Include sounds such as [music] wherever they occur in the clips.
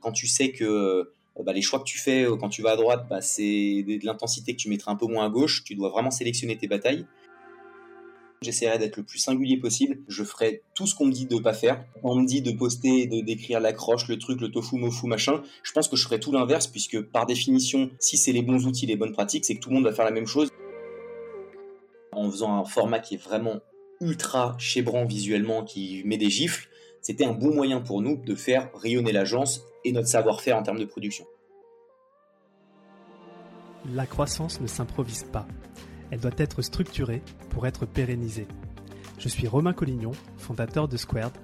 quand tu sais que bah, les choix que tu fais quand tu vas à droite, bah, c'est de l'intensité que tu mettrais un peu moins à gauche. Tu dois vraiment sélectionner tes batailles. J'essaierai d'être le plus singulier possible. Je ferai tout ce qu'on me dit de pas faire. On me dit de poster, de d'écrire l'accroche, le truc, le tofu, mofu, machin, je pense que je ferai tout l'inverse puisque par définition, si c'est les bons outils, les bonnes pratiques, c'est que tout le monde va faire la même chose. En faisant un format qui est vraiment ultra chébrant visuellement, qui met des gifles, c'était un bon moyen pour nous de faire rayonner l'agence et notre savoir-faire en termes de production. La croissance ne s'improvise pas. Elle doit être structurée pour être pérennisée. Je suis Romain Collignon, fondateur de Squared,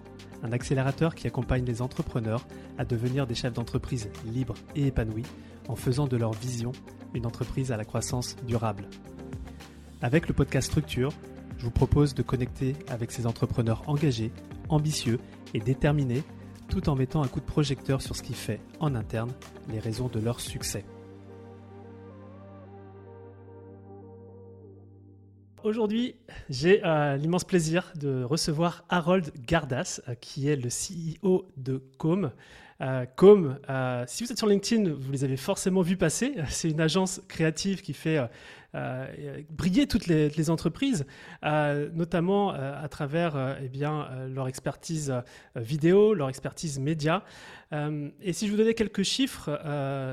un accélérateur qui accompagne les entrepreneurs à devenir des chefs d'entreprise libres et épanouis en faisant de leur vision une entreprise à la croissance durable. Avec le podcast Structure, je vous propose de connecter avec ces entrepreneurs engagés, ambitieux et déterminés, tout en mettant un coup de projecteur sur ce qui fait, en interne, les raisons de leur succès. Aujourd'hui, j'ai euh, l'immense plaisir de recevoir Harold Gardas, euh, qui est le CEO de Com. Euh, Com, si vous êtes sur LinkedIn, vous les avez forcément vus passer. [laughs] C'est une agence créative qui fait euh, briller toutes les, entreprises, euh, notamment euh, à travers eh bien, leur expertise vidéo, leur expertise média. et si je vous donnais quelques chiffres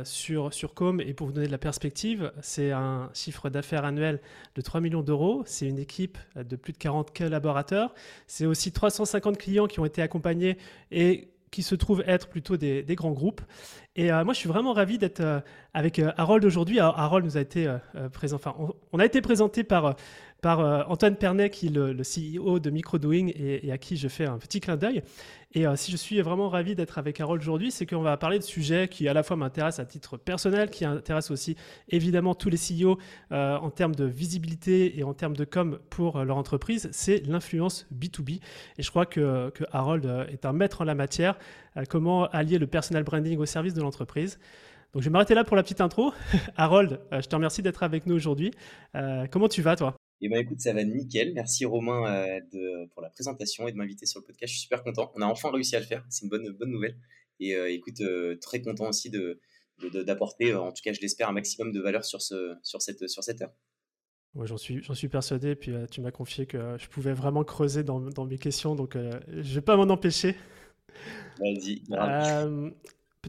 sur, sur Com et pour vous donner de la perspective, c'est un chiffre d'affaires annuel de 3 millions d'euros, c'est une équipe de plus de 40 collaborateurs, c'est aussi 350 clients qui ont été accompagnés et qui se trouvent être plutôt des, grands groupes. Et euh, moi, je suis vraiment ravi d'être euh, avec euh, Harold aujourd'hui. Harold nous a été présent, enfin, on, a été présenté par par euh, Antoine Pernet, qui est le, CEO de Microdoing et, à qui je fais un petit clin d'œil. Et euh, si je suis vraiment ravi d'être avec Harold aujourd'hui, c'est qu'on va parler de sujets qui à la fois m'intéressent à titre personnel, qui intéressent aussi évidemment tous les CEO euh, en termes de visibilité et en termes de com pour leur entreprise, c'est l'influence B2B. Et je crois que, que, Harold est un maître en la matière. comment allier le personal branding au service de l'entreprise donc je vais m'arrêter là pour la petite intro. [laughs] Harold, je te remercie d'être avec nous aujourd'hui. comment tu vas toi? Eh ben écoute, ça va nickel. Merci Romain euh, de, pour la présentation et de m'inviter sur le podcast. Je suis super content. On a enfin réussi à le faire. C'est une bonne, bonne nouvelle. Et euh, écoute, euh, très content aussi de, d'apporter, en tout cas, je l'espère, un maximum de valeur sur, ce, sur, cette, sur cette heure. Ouais, j'en suis, j'en suis persuadé. Puis tu m'as confié que je pouvais vraiment creuser dans, dans mes questions, donc je ne vais pas m'en empêcher. Vas-y.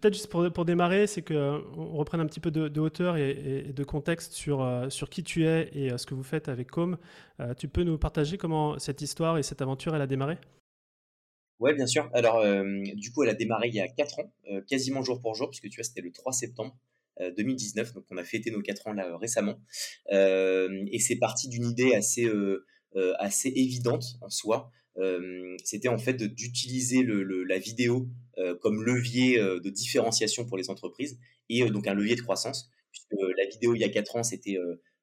Peut-être juste pour, démarrer, c'est qu'on reprenne un petit peu de, hauteur et, de contexte sur, euh, sur qui tu es et euh, ce que vous faites avec Com. Euh, tu peux nous partager comment cette histoire et cette aventure elle a démarré? Oui, bien sûr. Alors, du coup, elle a démarré il y a 4 ans, quasiment jour pour jour, puisque tu vois, c'était le 3 septembre 2019. Donc, on a fêté nos 4 ans là récemment. et c'est parti d'une idée assez, assez évidente en soi. C'était en fait d'utiliser la vidéo euh, comme levier euh, de différenciation pour les entreprises et euh, donc un levier de croissance. Puisque la vidéo il y a 4 ans, c'était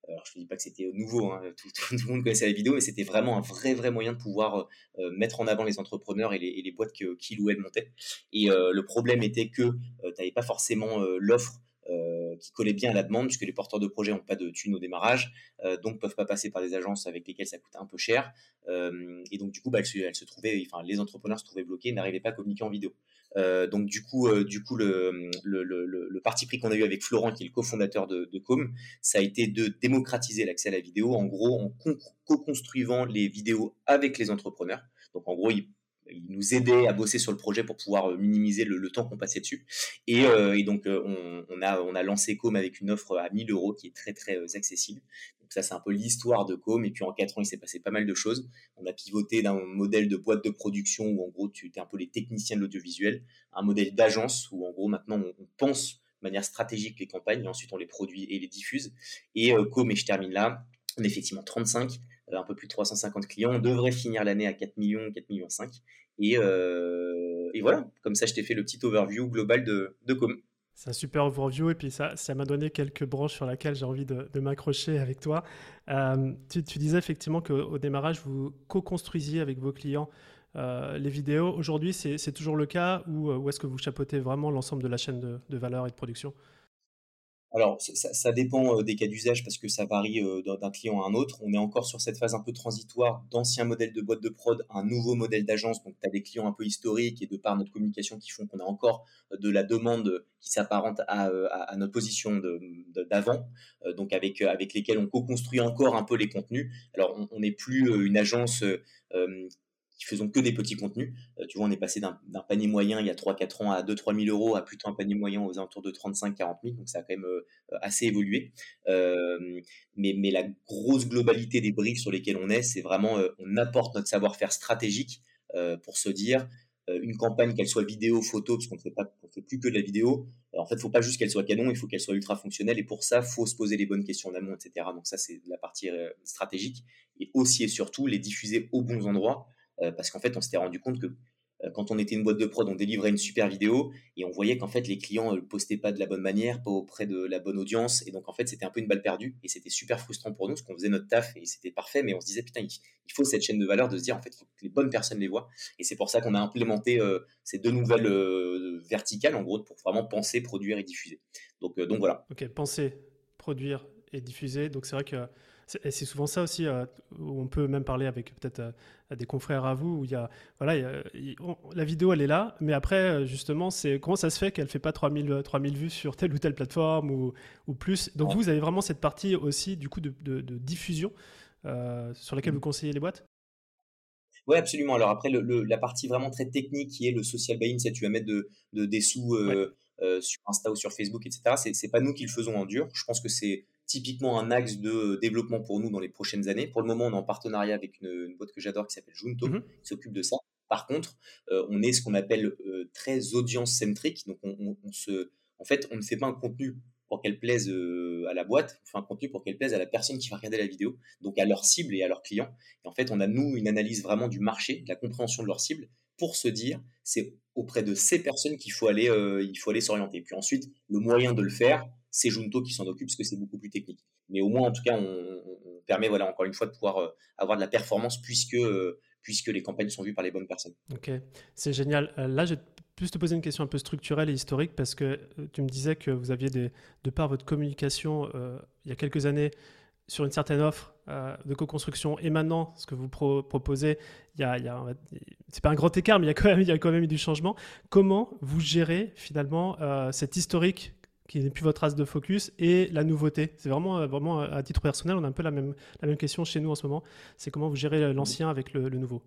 alors je ne dis pas que c'était nouveau, hein, [laughs] tout, le monde connaissait la vidéo, mais c'était vraiment un vrai, vrai moyen de pouvoir mettre en avant les entrepreneurs et les, boîtes qui ou elles montaient. Et le problème était que tu n'avais pas forcément l'offre qui collait bien à la demande, puisque les porteurs de projets n'ont pas de thunes au démarrage, donc peuvent pas passer par des agences avec lesquelles ça coûte un peu cher. et donc du coup, bah, les entrepreneurs se trouvaient bloqués, n'arrivaient pas à communiquer en vidéo. Euh, donc du coup, euh, le, parti pris qu'on a eu avec Florent, qui est le cofondateur de, de Com, ça a été de démocratiser l'accès à la vidéo, en gros, en co-construisant les vidéos avec les entrepreneurs. Donc en gros, il il nous aidait à bosser sur le projet pour pouvoir euh, minimiser le, temps qu'on passait dessus. Et, euh, donc, on, on, a, lancé Com avec une offre à 1000 euros qui est très, très accessible. Donc ça, c'est un peu l'histoire de Com. Et puis en quatre ans, il s'est passé pas mal de choses. On a pivoté d'un modèle de boîte de production où en gros, tu es un peu les techniciens de l'audiovisuel, un modèle d'agence où en gros, maintenant, on, pense de manière stratégique les campagnes et ensuite on les produit et les diffuse. Et euh, Com, et je termine là, on est effectivement 35, euh, un peu plus de 350 clients. On devrait finir l'année à 4 millions, 4 millions 5. Et, euh, et voilà, comme ça, je t'ai fait le petit overview global de, de Com. C'est un super overview et puis ça, m'a donné quelques branches sur lesquelles j'ai envie de, m'accrocher avec toi. Euh, tu, disais effectivement qu'au démarrage, vous co-construisiez avec vos clients euh, les vidéos. Aujourd'hui, c'est toujours le cas ou, euh, est-ce que vous chapeautez vraiment l'ensemble de la chaîne de, valeur et de production? Alors, ça, dépend des cas d'usage parce que ça varie d'un client à un autre. On est encore sur cette phase un peu transitoire d'anciens modèles de boîte de prod à un nouveau modèle d'agence. Donc, tu as des clients un peu historiques et de par notre communication qui font qu'on a encore de la demande qui s'apparente à, notre position de- d'avant, donc avec, avec lesquels on co-construit encore un peu les contenus. Alors, on n'est plus une agence qui faisons que des petits contenus. Euh, tu vois, on est passé d'un panier moyen il y a trois quatre ans à deux trois mille euros à plutôt un panier moyen aux alentours de trente-cinq quarante mille Donc ça a quand même euh, assez évolué. Euh, mais, la grosse globalité des briques sur lesquelles on est, c'est vraiment on apporte notre savoir-faire stratégique pour se dire une campagne, qu'elle soit vidéo, photo, parce qu'on ne fait, plus que de la vidéo. En fait, il ne faut pas juste qu'elle soit canon, il faut qu'elle soit ultra fonctionnelle. Et pour ça, il faut se poser les bonnes questions en amont, etc. Donc ça, c'est la partie stratégique. Et aussi et surtout, les diffuser aux bons endroits. Euh, parce qu'en fait, on s'était rendu compte que euh, quand on était une boîte de prod, on délivrait une super vidéo et on voyait qu'en fait les clients ne postaient pas de la bonne manière, pas auprès de la bonne audience. Et donc en fait, c'était un peu une balle perdue et c'était super frustrant pour nous parce qu'on faisait notre taf et c'était parfait, mais on se disait putain, il, faut cette chaîne de valeur de se dire en fait, il faut que les bonnes personnes les voient. Et c'est pour ça qu'on a implémenté euh, ces deux nouvelles euh, verticales en gros pour vraiment penser, produire et diffuser. Donc, euh, donc voilà. Ok, penser, produire et diffuser. Donc c'est vrai que c'est souvent ça aussi euh, on peut même parler avec peut-être euh, des confrères à vous où il y a voilà il y a- il- on- la vidéo elle est là mais après euh, justement c'est comment ça se fait qu'elle fait pas 3000 euh, 3000 vues sur telle ou telle plateforme ou, ou plus? Donc Ouais. vous avez vraiment cette partie aussi du coup de, de- de diffusion euh, sur laquelle Mhm. vous conseillez les boîtes? Ouais, absolument. Alors après, le, le- la partie vraiment très technique qui est le social buying, c'est tu vas mettre de, de- des sous Ouais. sur Insta ou sur Facebook, etc. C'est, c'est pas nous qui le faisons en dur. Je pense que c'est typiquement un axe de développement pour nous dans les prochaines années. Pour le moment, on est en partenariat avec une, une boîte que j'adore qui s'appelle Junto, Mhm. qui s'occupe de ça. Par contre, euh, on est ce qu'on appelle euh, très audience-centrique. Donc, on, on- on se, en fait, on ne fait pas un contenu pour qu'elle plaise euh, à la boîte, on fait un contenu pour qu'elle plaise à la personne qui va regarder la vidéo, donc à leur cible et à leurs clients. Et en fait, on a, nous, une analyse vraiment du marché, de la compréhension de leur cible, pour se dire, c'est auprès de ces personnes qu'il faut aller, il faut aller s'orienter. Puis ensuite, le moyen de le faire, c'est Junto qui s'en occupe, parce que c'est beaucoup plus technique. Mais au moins, en tout cas, on, permet, voilà, encore une fois, de pouvoir euh, avoir de la performance, puisque, euh, puisque les campagnes sont vues par les bonnes personnes. Ok, c'est génial. Euh, là, je vais plus te poser une question un peu structurelle et historique parce que tu me disais que vous aviez, des, de par votre communication il y a quelques années, sur une certaine offre de co-construction et maintenant ce que vous pro- proposez, il y c'est pas un grand écart, mais il y a quand même, il y eu du changement. Comment vous gérez finalement cet historique qui n'est plus votre as de focus et la nouveauté C'est vraiment, euh, vraiment à titre personnel, on a un peu la même, la même question chez nous en ce moment. C'est comment vous gérez l'ancien avec le, le nouveau?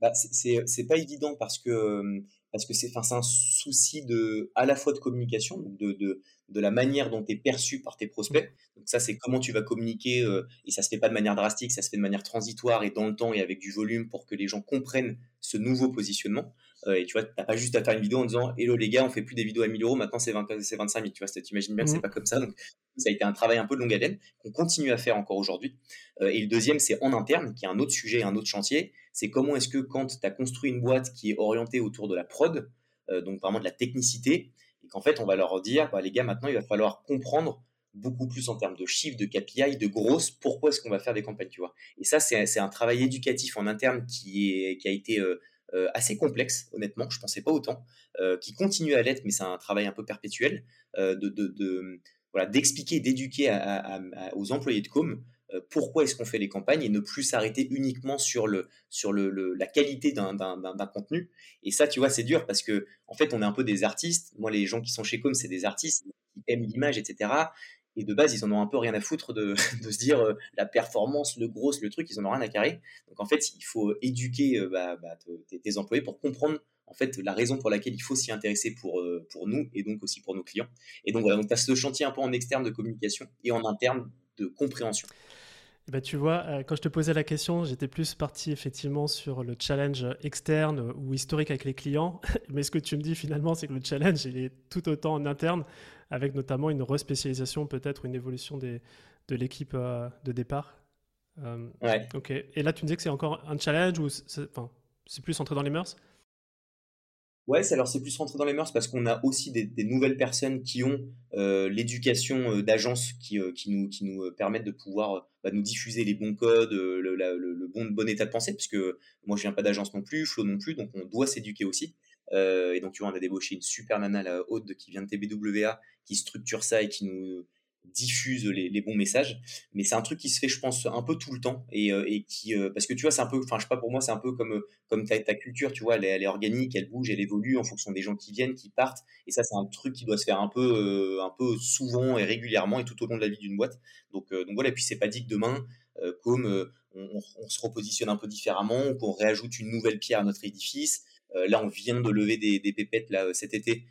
Bah, c'est pas évident parce que euh, parce que c'est enfin, un souci de à la fois de communication, de, de, de la manière dont tu es perçu par tes prospects. Donc ça, c'est comment tu vas communiquer euh, et ça se fait pas de manière drastique, ça se fait de manière transitoire et dans le temps et avec du volume pour que les gens comprennent ce nouveau positionnement. Euh, et tu vois, t'as pas juste à faire une vidéo en disant Hello les gars, on fait plus des vidéos à 1000 euros, maintenant c'est 20 c'est 25 000. Tu vois, tu imagines bien que c'est Mhm. pas comme ça. Donc ça a été un travail un peu de longue haleine qu'on continue à faire encore aujourd'hui. Euh, et le deuxième, c'est en interne, qui est un autre sujet, un autre chantier. C'est comment est-ce que quand tu as construit une boîte qui est orientée autour de la prod, euh, donc vraiment de la technicité, et qu'en fait on va leur dire, bah, les gars, maintenant il va falloir comprendre beaucoup plus en termes de chiffres, de KPI, de grosses, pourquoi est-ce qu'on va faire des campagnes, tu vois. Et ça, c'est c'est un travail éducatif en interne qui, est, qui a été euh, euh, assez complexe, honnêtement, je pensais pas autant, euh, qui continue à l'être, mais c'est un travail un peu perpétuel, euh, de, voilà, d'expliquer, d'éduquer aux employés de com euh, pourquoi est-ce qu'on fait les campagnes et ne plus s'arrêter uniquement sur, le, sur le, la qualité d'un- d'un contenu. Et ça, tu vois, c'est dur parce que, en fait, on est un peu des artistes. Moi, les gens qui sont chez Com, c'est des artistes qui aiment l'image, etc. Et de base, ils en ont un peu rien à foutre de, [laughs] de se dire euh, la performance, le gros, le truc, ils en ont rien à carrer. Donc, en fait, il faut éduquer euh, bah, bah, tes, employés pour comprendre en fait la raison pour laquelle il faut s'y intéresser pour, euh, pour nous et donc aussi pour nos clients. Et donc, voilà, donc tu as ce chantier un peu en externe de communication et en interne de compréhension. Ben, tu vois, euh, quand je te posais la question, j'étais plus parti effectivement sur le challenge externe ou historique avec les clients. [laughs] Mais ce que tu me dis finalement, c'est que le challenge, il est tout autant en interne, avec notamment une respécialisation, peut-être une évolution des, de l'équipe euh, de départ. Euh, Ouais. ok. Et là, tu me disais que c'est encore un challenge ou c'est enfin, c'est plus entré dans les mœurs? Ouais, alors c'est plus rentré dans les mœurs parce qu'on a aussi des, nouvelles personnes qui ont euh, l'éducation euh, d'agence qui, euh, nous, permettent de pouvoir bah, nous diffuser les bons codes, le, bon état de pensée, puisque moi je viens pas d'agence non plus, Flo non plus, donc on doit s'éduquer aussi. et donc, tu vois, on a débauché une super nana, la haute, qui vient de TBWA, qui structure ça et qui nous diffuse les, bons messages. Mais c'est un truc qui se fait, je pense, un peu tout le temps. Et, euh, et qui, euh, parce que tu vois, c'est un peu, enfin, je sais pas, pour moi, c'est un peu comme, euh, comme ta, ta culture, tu vois, elle est, elle est, organique, elle bouge, elle évolue en fonction des gens qui viennent, qui partent. Et ça, c'est un truc qui doit se faire un peu, un peu souvent et régulièrement et tout au long de la vie d'une boîte. Donc, donc voilà, et puis c'est pas dit que demain, comme on, se repositionne un peu différemment, qu'on réajoute une nouvelle pierre à notre édifice. là, on vient de lever des, des pépettes là, cet été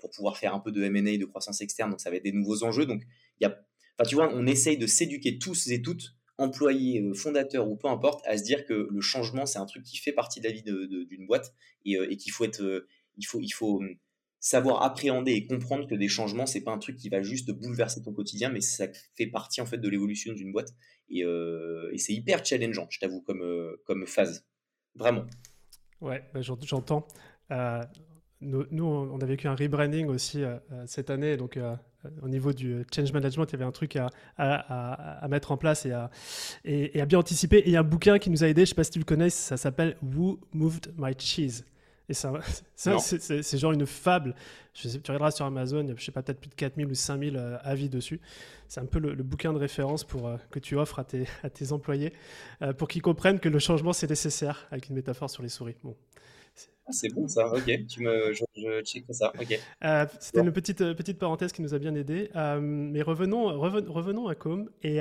pour pouvoir faire un peu de M&A, de croissance externe. Donc, ça va être des nouveaux enjeux. Donc, y a, enfin, tu vois, on essaye de s'éduquer tous et toutes, employés, euh, fondateurs ou peu importe, à se dire que le changement, c'est un truc qui fait partie de la vie d'une boîte et, euh, et qu'il faut être, euh, il faut, il faut hum, savoir appréhender et comprendre que des changements, c'est pas un truc qui va juste bouleverser ton quotidien, mais ça fait partie en fait de l'évolution d'une boîte et, et c'est hyper challengeant, je t'avoue, comme, comme phase, vraiment. Ouais, bah, j'entends. Nous, nous, on a vécu un rebranding aussi cette année, donc au niveau du change management, il y avait un truc à, à, mettre en place et à, et, à, bien anticiper. Et il y a un bouquin qui nous a aidé, je ne sais pas si tu le connais, ça s'appelle Who Moved My Cheese et ça, [laughs] c'est genre une fable. Je sais, tu regarderas sur Amazon, je sais pas, peut-être plus de 4000 ou 5000 euh, avis dessus. C'est un peu le, bouquin de référence pour, euh, que tu offres à tes, [laughs] à tes employés euh, pour qu'ils comprennent que le changement c'est nécessaire, avec une métaphore sur les souris. Bon, ah, c'est bon ça, ok. Tu me, je, je ça, ok. Euh, c'était une petite, euh, petite parenthèse qui nous a bien aidé. Euh, mais revenons, revenons à Com et,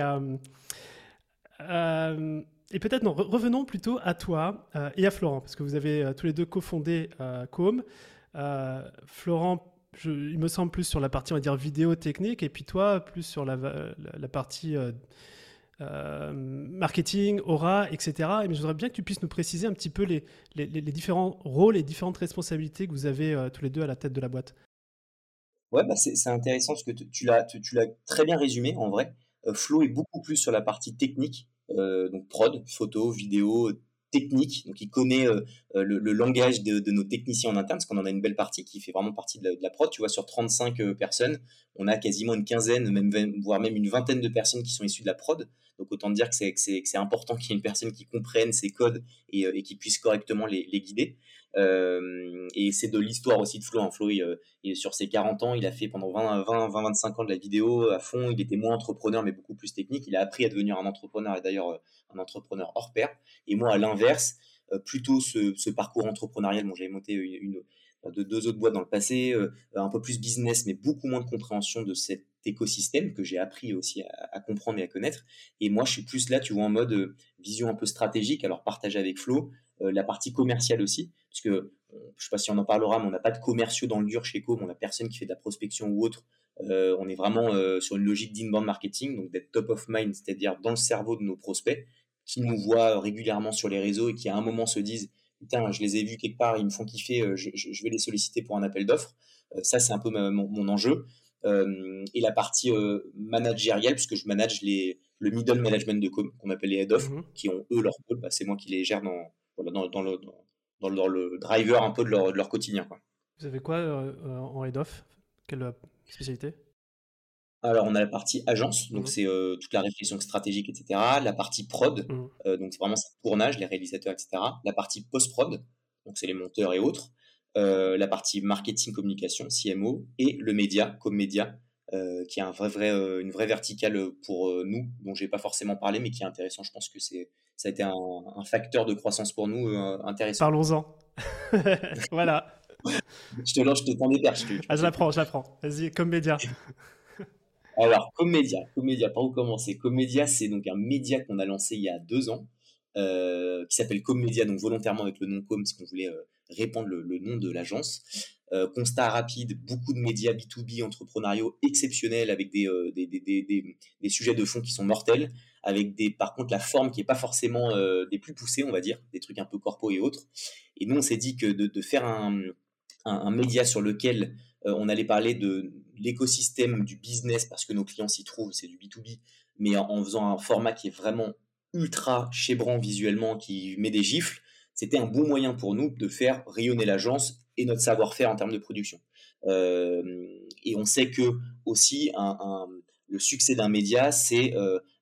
et peut-être non, revenons plutôt à toi et à Florent parce que vous avez tous les deux cofondé Com. Florent, il me semble plus sur la partie on va dire vidéo technique et puis toi plus sur la, la, la partie euh, marketing, aura, etc. Mais je voudrais bien que tu puisses nous préciser un petit peu les, différents rôles et différentes responsabilités que vous avez euh, tous les deux à la tête de la boîte. Ouais, bah c'est intéressant parce que tu l'as tu, l'as très bien résumé en vrai. Euh, Flo est beaucoup plus sur la partie technique, donc prod, photo, vidéo, technique, donc il connaît euh, euh, le, langage de, nos techniciens en interne, parce qu'on en a une belle partie qui fait vraiment partie de la, prod. Tu vois, sur 35 euh, personnes, on a quasiment une quinzaine, voire même une vingtaine de personnes qui sont issues de la prod. Donc autant dire que c'est important qu'il y ait une personne qui comprenne ces codes et, qui puisse correctement les guider. Euh, et c'est de l'histoire aussi de Flo. Hein. Flo, il, sur ses 40 ans, il a fait pendant 20, 20, 20, 25 ans de la vidéo à fond. Il était moins entrepreneur, mais beaucoup plus technique. Il a appris à devenir un entrepreneur et d'ailleurs euh, un entrepreneur hors pair. Et moi, à l'inverse, euh, plutôt ce, parcours entrepreneurial. Bon, j'avais monté une, de deux autres boîtes dans le passé, un peu plus business, mais beaucoup moins de compréhension de cet écosystème que j'ai appris aussi à, comprendre et à connaître. Et moi, je suis plus là, tu vois, en mode vision un peu stratégique, alors partagé avec Flo, la partie commerciale aussi parce que euh, je sais pas si on en parlera, mais on n'a pas de commerciaux dans le dur chez Com, on n'a personne qui fait de la prospection ou autre. Euh, on est vraiment euh, sur une logique d'inbound marketing, donc d'être top of mind, c'est-à-dire dans le cerveau de nos prospects, qui nous voient régulièrement sur les réseaux et qui à un moment se disent putain, je les ai vus quelque part, ils me font kiffer, je, vais les solliciter pour un appel d'offres. ça, c'est un peu mon, enjeu. et la partie managériale, puisque je manage les, le middle management de com, qu'on appelle les head off, mmh qui ont eux leur rôle, bah, c'est moi qui les gère dans, dans, dans, le, dans, le driver un peu de leur, de leur quotidien. Quoi. Vous avez quoi euh, euh, en head-off Quelle euh, spécialité? Alors, on a la partie agence, donc mmh. c'est toute la réflexion stratégique, etc. La partie prod, mmh. donc c'est vraiment ce tournage, les réalisateurs, etc. La partie post-prod, donc c'est les monteurs et autres. la partie marketing, communication, CMO. Et le média, comme média, qui est un vrai, vrai, une vraie verticale pour nous, dont j'ai pas forcément parlé, mais qui est intéressant. Je pense que c'est ça a été un, facteur de croissance pour nous euh, intéressant. Parlons-en. [laughs] voilà. [laughs] je te lance, je te tends des perches. ah, je l'apprends, je l'apprends. Vas-y, comme média. [laughs] Alors, comme média, comme média, par où commencer Comédia, c'est donc un média qu'on a lancé il y a deux ans, euh, qui s'appelle Comédia, donc volontairement avec le nom Com, parce qu'on voulait euh, répandre le, nom de l'agence. constat rapide, beaucoup de médias B2B entrepreneuriaux exceptionnels avec des, des, des, des, sujets de fond qui sont mortels avec des, par contre la forme qui est pas forcément euh, des plus poussées, on va dire, des trucs un peu corpo et autres. Et nous, on s'est dit que de, faire un, un, média sur lequel euh, on allait parler de l'écosystème du business, parce que nos clients s'y trouvent, c'est du B2B, mais en, faisant un format qui est vraiment ultra chébrant visuellement, qui met des gifles, c'était un bon moyen pour nous de faire rayonner l'agence et notre savoir-faire en termes de production. Euh, et on sait que aussi un le succès d'un média, c'est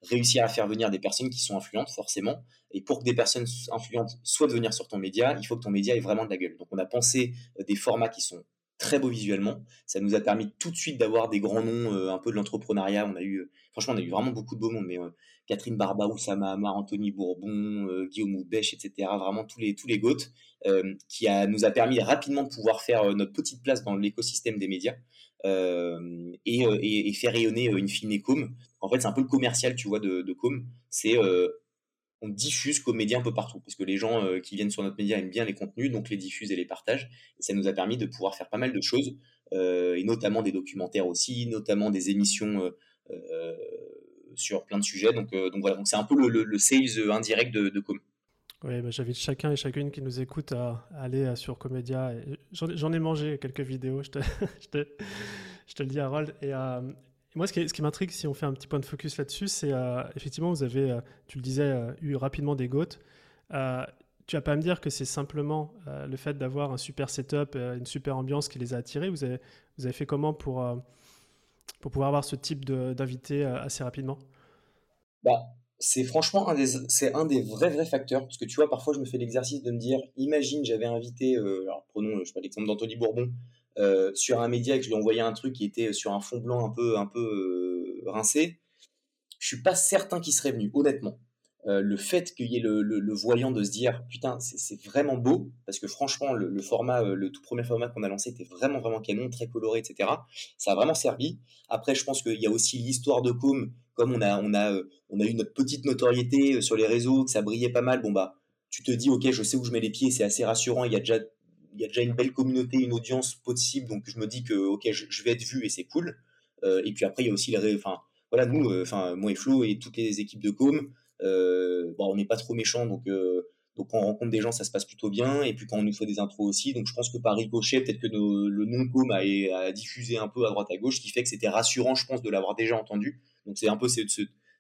réussir à faire venir des personnes qui sont influentes, forcément. Et pour que des personnes influentes soient venir sur ton média, il faut que ton média ait vraiment de la gueule. Donc, on a pensé des formats qui sont très beaux visuellement. Ça nous a permis tout de suite d'avoir des grands noms un peu de l'entrepreneuriat. On a eu, franchement, on a eu vraiment beaucoup de beaux mondes, mais Catherine Barba, Oussama Anthony Bourbon, euh, Guillaume Houbèche, etc. Vraiment tous les, tous euh, qui nous a permis rapidement de pouvoir faire euh, notre petite place dans l'écosystème des médias et, faire rayonner une fine Com. En fait, c'est un peu le commercial, tu vois, de, Com. C'est on diffuse comme média un peu partout parce que les gens qui viennent sur notre média aiment bien les contenus, donc les diffusent et les partagent. Et ça nous a permis de pouvoir faire pas mal de choses, et notamment des documentaires aussi, notamment des émissions sur plein de sujets. Donc, voilà, donc c'est un peu le, le, sales indirect de Com. Oui, bah, j'invite chacun et chacune qui nous écoute à, aller euh, sur Comédia. J'en ai mangé quelques vidéos, je te, [laughs] le dis, Harold. Et, euh, moi, ce qui, m'intrigue, si on fait un petit point de focus là-dessus, c'est effectivement, vous avez, tu le disais, eu rapidement des gouttes. tu vas pas me dire que c'est simplement le fait d'avoir un super setup, une super ambiance qui les a attirés. Vous avez, fait comment pour pour pouvoir avoir ce type d'invité euh, assez rapidement? Bah, C'est franchement un des, c'est un des vrais, vrais facteurs. Parce que tu vois, parfois, je me fais l'exercice de me dire imagine, j'avais invité, euh, alors prenons je l'exemple d'Anthony Bourbon, euh, sur un média et que je lui envoyais un truc qui était sur un fond blanc un peu, un peu rincé. Je suis pas certain qu'il serait venu, honnêtement. Euh, le fait qu'il y ait le, voyant de se dire putain c'est vraiment beau parce que franchement le, format euh, le tout premier format qu'on a lancé était vraiment vraiment canon très coloré etc ça a vraiment servi après je pense qu'il y a aussi l'histoire de com comme on a on a euh, on a eu notre petite notoriété sur les réseaux que ça brillait pas mal bon bah tu te dis ok je sais où je mets les pieds c'est assez rassurant il y a déjà il y a déjà une belle communauté une audience possible donc je me dis que ok je, vais être vu et c'est cool et puis après il y a aussi les enfin voilà nous enfin moi et Flo et toutes les équipes de com euh, bon, on n'est pas trop méchant, donc euh, donc quand on rencontre des gens, ça se passe plutôt bien. Et puis quand on nous fait des intros aussi, donc je pense que par ricochet, peut-être que le nom com a, a, diffusé un peu à droite à gauche, ce qui fait que c'était rassurant, je pense, de l'avoir déjà entendu. Donc c'est un peu ces,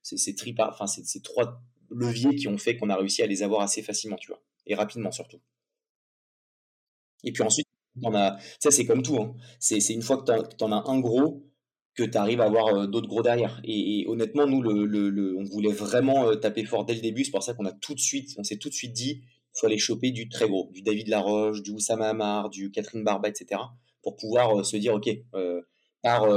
ces, ces, trois leviers qui ont fait qu'on a réussi à les avoir assez facilement, tu vois, et rapidement surtout. Et puis ensuite, a, ça c'est comme tout, hein. c'est une fois que tu en as un gros, que tu arrives à avoir euh, d'autres gros derrière. Et, honnêtement, nous, le, on voulait vraiment euh, taper fort dès le début. C'est pour ça qu'on a tout de suite, on s'est tout de suite dit, il faut aller choper du très gros, du David Laroche, du Oussama Hamar, du Catherine Barba, etc. Pour pouvoir euh, se dire, ok, par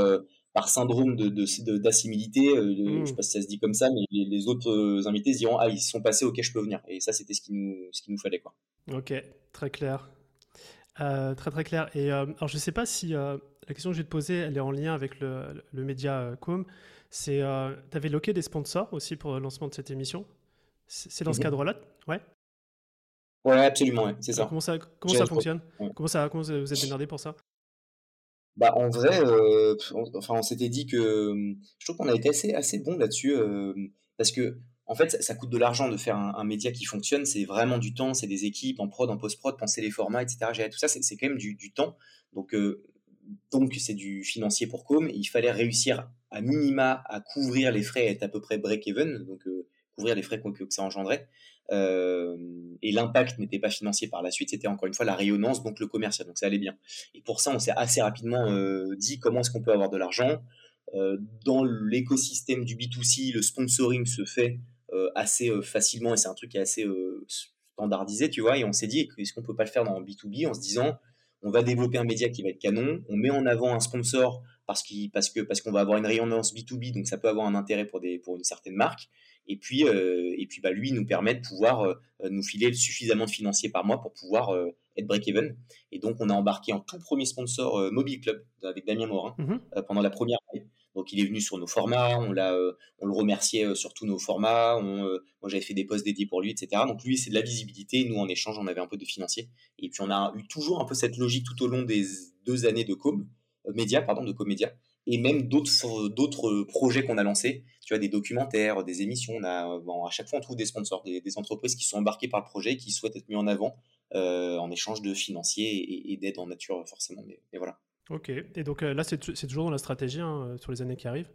par syndrome de, d'assimilité, je mmh. sais pas si ça se dit comme ça, mais les, autres invités se diront ah ils sont passés, ok je peux venir. Et ça c'était ce qui nous ce qui nous fallait quoi. Ok, très clair, très très clair. Et alors je sais pas si la question que je vais te poser, elle est en lien avec le, média euh, Com. C'est, euh, tu avais loqué des sponsors aussi pour le lancement de cette émission? C'est dans ce mhm. cadre-là? Ouais. Ouais, absolument, c'est ça. Comment ça, comment ça fonctionne? Comment, ça, comment vous êtes démerdé pour ça? Bah, en vrai, euh, on, enfin, on s'était dit que je trouve qu'on a été assez, assez bon là-dessus parce que en fait, ça, coûte de l'argent de faire un, média qui fonctionne. C'est vraiment du temps, c'est des équipes en prod, en post-prod, penser les formats, etc. tout ça, c'est quand même du, du temps. Donc, donc c'est du financier pour Com. Il fallait réussir à minima à couvrir les frais, être à peu près break-even, donc euh, couvrir les frais que, ça engendrait. Euh, et l'impact n'était pas financier par la suite, c'était encore une fois la rayonnance, donc le commercial, donc ça allait bien. Et pour ça, on s'est assez rapidement euh, dit comment est-ce qu'on peut avoir de l'argent. dans l'écosystème du B2C, le sponsoring se fait assez facilement et c'est un truc qui est assez standardisé, tu vois. Et on s'est dit, est-ce qu'on peut pas le faire dans B2B en se disant, on va développer un média qui va être canon, on met en avant un sponsor parce, qu'on va avoir une rayonnance B2B, donc ça peut avoir un intérêt pour une certaine marque. Et puis, euh, et puis bah, lui nous permet de pouvoir euh, nous filer suffisamment de financiers par mois pour pouvoir euh, être break-even. Et donc, on a embarqué en tout premier sponsor Mobile Club avec Damien Morin mmh pendant la première année. Donc il est venu sur nos formats, on, l'a, on le remerciait sur tous nos formats, on, moi j'avais fait des posts dédiés pour lui, etc. Donc lui c'est de la visibilité, nous en échange on avait un peu de financier. Et puis on a eu toujours un peu cette logique tout au long des deux années de com, média, pardon, de comédia, et même d'autres, d'autres projets qu'on a lancés. Tu vois, des documentaires, des émissions. On a, bon, à chaque fois, on trouve des sponsors, des, entreprises qui sont embarquées par le projet, qui souhaitent être mis en avant en échange de financiers et, d'aide en nature, forcément. mais voilà. Ok, et donc euh, là, c'est toujours dans la stratégie hein, euh, sur les années qui arrivent?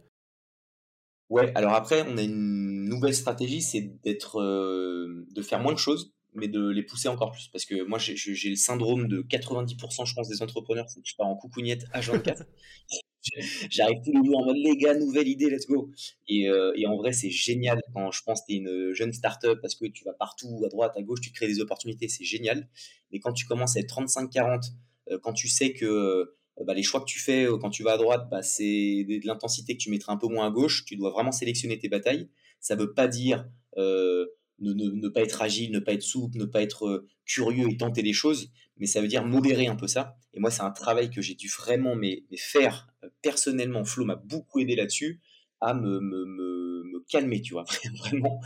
Ouais, alors après, on a une nouvelle stratégie, c'est d'être, euh, de faire moins de choses, mais de les pousser encore plus. Parce que moi, j'ai le syndrome de 90%, je pense, des entrepreneurs, c'est que je pars en coucougnette H24. [laughs] [laughs] J'arrive tous les jours en mode les gars, nouvelle idée, let's go. Et, euh, et en vrai, c'est génial quand je pense que tu es une jeune startup parce que tu vas partout, à droite, à gauche, tu crées des opportunités, c'est génial. Mais quand tu commences à être 35-40, euh, quand tu sais que euh, bah, les choix que tu fais quand tu vas à droite, bah, c'est de l'intensité que tu mettrais un peu moins à gauche, tu dois vraiment sélectionner tes batailles. Ça veut pas dire ne, pas être agile, ne pas être souple, ne pas être curieux et tenter des choses, mais ça veut dire modérer un peu ça. Et moi, c'est un travail que j'ai dû vraiment mais, faire euh, personnellement. Flo m'a beaucoup aidé là-dessus à me, me, me, calmer, tu vois, [laughs] vraiment.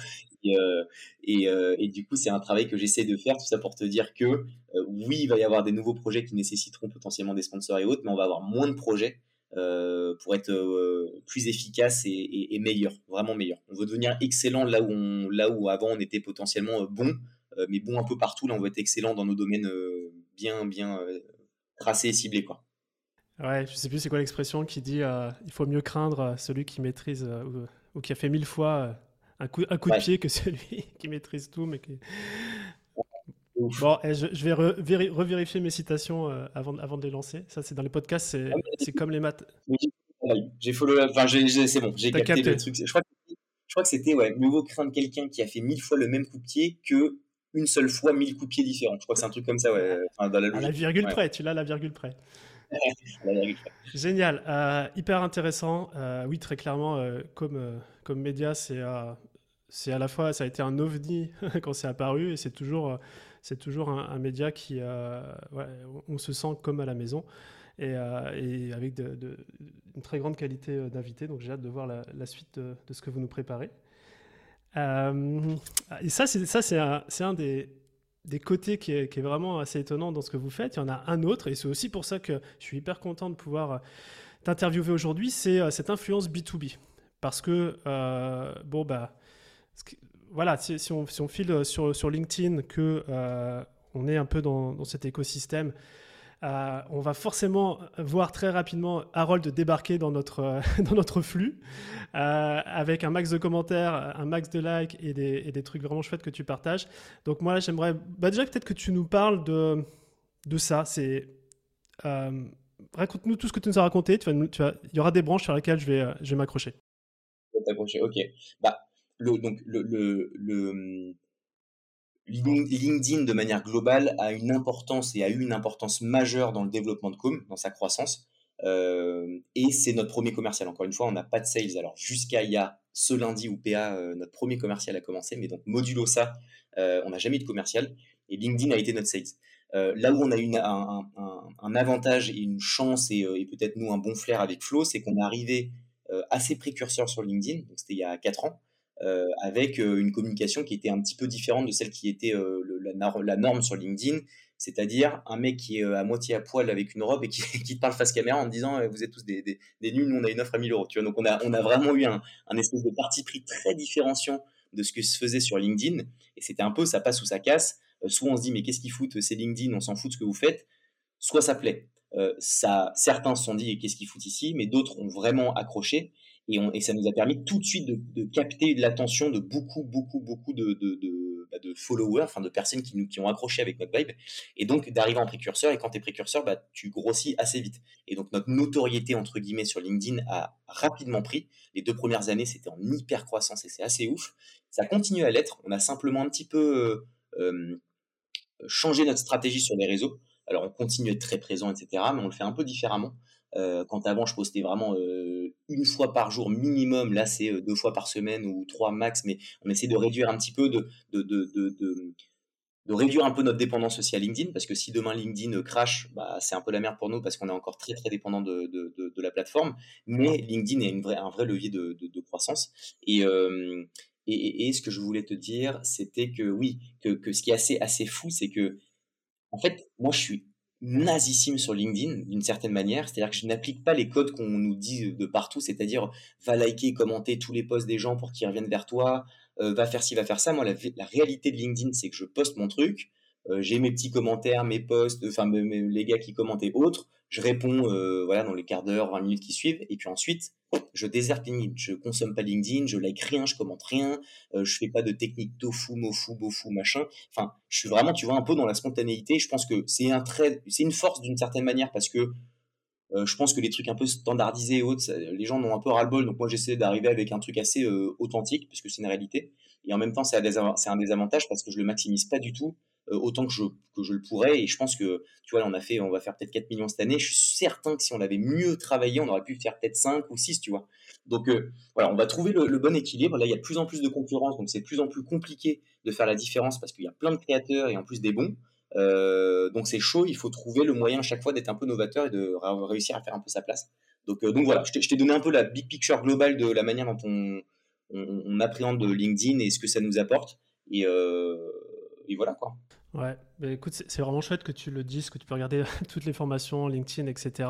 Euh, euh, et, du coup, c'est un travail que j'essaie de faire, tout ça pour te dire que oui, il va y avoir des nouveaux projets qui nécessiteront potentiellement des sponsors et autres, mais on va avoir moins de projets euh, pour être euh, plus efficace et, meilleur, vraiment meilleur. On veut devenir excellent là où, on, là où avant on était potentiellement euh, bon, mais bon un peu partout. Là, on veut être excellent dans nos domaines bien, bien tracés et ciblés. Quoi. Ouais, je sais plus c'est quoi l'expression qui dit il faut mieux craindre celui qui maîtrise ou, qui a fait mille fois un coup, un coup de pied que [laughs] celui qui maîtrise tout, mais qui, Bon, eh, je, vais revérifier mes citations euh, avant, avant de les lancer. Ça, c'est dans les podcasts, c'est ah comme les maths. J'ai follow, enfin, c'est bon, j'ai capté, le truc. Je crois que, que c'était ouais, mieux vaut craindre quelqu'un qui a fait mille fois le même coup de pied que une seule fois mille coups de pied différents. Je crois que c'est un truc comme ça, ouais. Enfin, dans la, à la virgule près, tu l'as [laughs] la virgule près. Génial, euh, hyper intéressant. Euh, oui, très clairement, comme, comme média, c'est à la fois, ça a été un ovni [laughs] quand c'est apparu et c'est toujours c'est toujours un, média qui, euh, on se sent comme à la maison et, euh, avec une très grande qualité euh, d'invité. Donc j'ai hâte de voir la, suite de, ce que vous nous préparez. et ça, c'est ça, c'est un, des, côtés qui est, qui est, vraiment assez étonnant dans ce que vous faites. Il y en a un autre, et c'est aussi pour ça que je suis hyper content de pouvoir t'interviewer aujourd'hui, c'est cette influence B2B. Parce que, bon, bah, voilà, si, on, file euh, sur, LinkedIn que euh, on est un peu dans, cet écosystème, euh, on va forcément voir très rapidement Harold débarquer dans notre, [laughs] dans notre flux avec un max de commentaires, un max de likes et des, trucs vraiment chouettes que tu partages. Donc moi, j'aimerais bah, déjà peut-être que tu nous parles de, de ça. C'est raconte-nous tout ce que tu nous as raconté. Il y aura des branches sur lesquelles je vais, je vais m'accrocher. Ok. Bah, le, donc le, le, le, LinkedIn de manière globale a une importance et a eu une importance majeure dans le développement de Com, dans sa croissance. Euh, et c'est notre premier commercial. Encore une fois, on n'a pas de sales. Alors jusqu'à il y a ce lundi où PA, euh, notre premier commercial a commencé, mais donc modulo ça, euh, on n'a jamais eu de commercial. Et LinkedIn a été notre sales. là où on a eu un, un, avantage et une chance et, et peut-être nous un bon flair avec Flo, c'est qu'on est arrivé assez précurseur sur LinkedIn. Donc c'était il y a 4 ans. Euh, avec euh, une communication qui était un petit peu différente de celle qui était euh, la, norme sur LinkedIn, c'est-à-dire un mec qui est à moitié à poil avec une robe et qui, [laughs] te parle face caméra en disant vous êtes tous des, nuls, nous on a une offre à 1000 euros. Tu vois, donc on a, vraiment eu un, espèce de parti pris très différenciant de ce que se faisait sur LinkedIn. Et c'était un peu ça passe ou ça casse. soit on se dit mais qu'est-ce qu'ils foutent, c'est LinkedIn, on s'en fout de ce que vous faites. Soit ça plaît. certains se sont dit qu'est-ce qu'ils foutent ici, mais d'autres ont vraiment accroché. Et, ça nous a permis tout de suite de, capter l'attention de beaucoup, beaucoup, beaucoup bah de, followers, enfin de personnes qui, nous, qui ont accroché avec notre vibe. Et donc d'arriver en précurseur. Et quand tu es précurseur, bah, tu grossis assez vite. Et donc notre notoriété, entre guillemets, sur LinkedIn a rapidement pris. Les deux premières années, c'était en hyper croissance et c'est assez ouf. Ça continue à l'être. On a simplement un petit peu euh, euh changé notre stratégie sur les réseaux. Alors on continue à être très présent, etc. Mais on le fait un peu différemment. Euh, quand avant je postais vraiment euh, une fois par jour minimum, là c'est euh, deux fois par semaine ou trois max, mais on essaie de réduire un petit peu, de, réduire un peu notre dépendance aussi à LinkedIn, parce que si demain LinkedIn crash, bah, c'est un peu la merde pour nous parce qu'on est encore très très dépendant de, la plateforme, mais LinkedIn est un vrai levier de, croissance. Et, ce que je voulais te dire, c'était que oui, que, que ce qui est assez, assez fou, c'est que en fait, moi je suis nazissime sur LinkedIn d'une certaine manière, c'est-à-dire que je n'applique pas les codes qu'on nous dit de partout, c'est-à-dire va liker, commenter tous les posts des gens pour qu'ils reviennent vers toi, euh, va faire ci, va faire ça. Moi, la, réalité de LinkedIn, c'est que je poste mon truc, euh, j'ai mes petits commentaires, mes posts, enfin les gars qui commentent et autres, je réponds euh, voilà dans les quarts d'heure, 20 minutes qui suivent, et puis ensuite je déserte LinkedIn, je consomme pas LinkedIn, je like rien, je commente rien, euh, je fais pas de technique tofu, mofu, bofu, machin. Enfin, je suis vraiment, tu vois, un peu dans la spontanéité. Je pense que c'est un trait, c'est une force d'une certaine manière parce que je pense que les trucs un peu standardisés et autres, les gens ont un peu ras-le-bol. Donc moi, j'essaie d'arriver avec un truc assez authentique, puisque c'est une réalité. Et en même temps, c'est un désavantage parce que je le maximise pas du tout euh, autant que je, que je le pourrais. Et je pense que, tu vois, on a fait, on va faire peut-être 4 millions cette année. Je suis certain que si on avait mieux travaillé, on aurait pu faire peut-être 5 ou 6, tu vois. Donc, euh, voilà, on va trouver le, bon équilibre. Là, il y a de plus en plus de concurrence, donc c'est de plus en plus compliqué de faire la différence parce qu'il y a plein de créateurs et en plus des bons. Euh, donc c'est chaud, il faut trouver le moyen à chaque fois d'être un peu novateur et de réussir à faire un peu sa place. Donc, donc voilà, je t'ai donné un peu la big picture globale de la manière dont on, on, appréhende LinkedIn et ce que ça nous apporte. Et, et voilà quoi. Ouais, mais écoute, c'est vraiment chouette que tu le dises, que tu peux regarder [laughs] toutes les formations, LinkedIn, etc.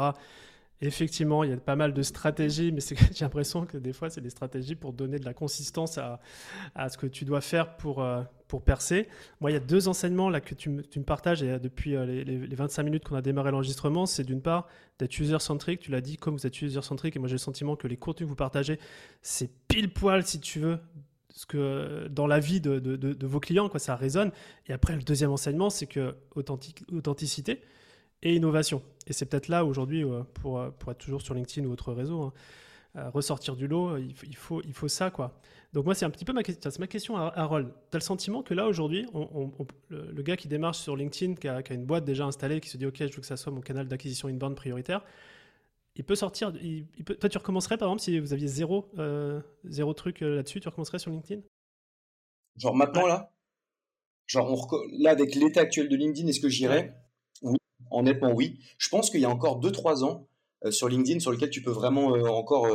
Effectivement, il y a pas mal de stratégies, mais [laughs] j'ai l'impression que des fois, c'est des stratégies pour donner de la consistance à, ce que tu dois faire pour, euh, pour percer. Moi, il y a deux enseignements là que tu me, partages et depuis euh, les, les, 25 minutes qu'on a démarré l'enregistrement. C'est d'une part d'être user-centrique. Tu l'as dit, comme vous êtes user-centrique, et moi j'ai le sentiment que les contenus que vous partagez, c'est pile poil, si tu veux, ce que dans la vie de, de, vos clients, quoi, ça résonne. Et après, le deuxième enseignement, c'est que authenticité et innovation. Et c'est peut-être là aujourd'hui, euh, pour, euh, pour être toujours sur LinkedIn ou autre réseau, hein, euh, ressortir du lot, il, faut, il faut ça. quoi. Donc moi, c'est un petit peu ma question. C'est ma question à Harold. Tu as le sentiment que là, aujourd'hui, on, le, gars qui démarche sur LinkedIn, qui a, qui a, une boîte déjà installée, qui se dit, OK, je veux que ça soit mon canal d'acquisition inbound prioritaire, il peut sortir. Il, peut, toi, tu recommencerais par exemple si vous aviez zéro, euh, zéro truc euh, là-dessus, tu recommencerais sur LinkedIn? Genre maintenant là? Genre là, avec l'état actuel de LinkedIn, est-ce que j'irais? Oui, honnêtement, oui. Je pense qu'il y a encore 2-3 ans euh, sur LinkedIn sur lequel tu peux vraiment encore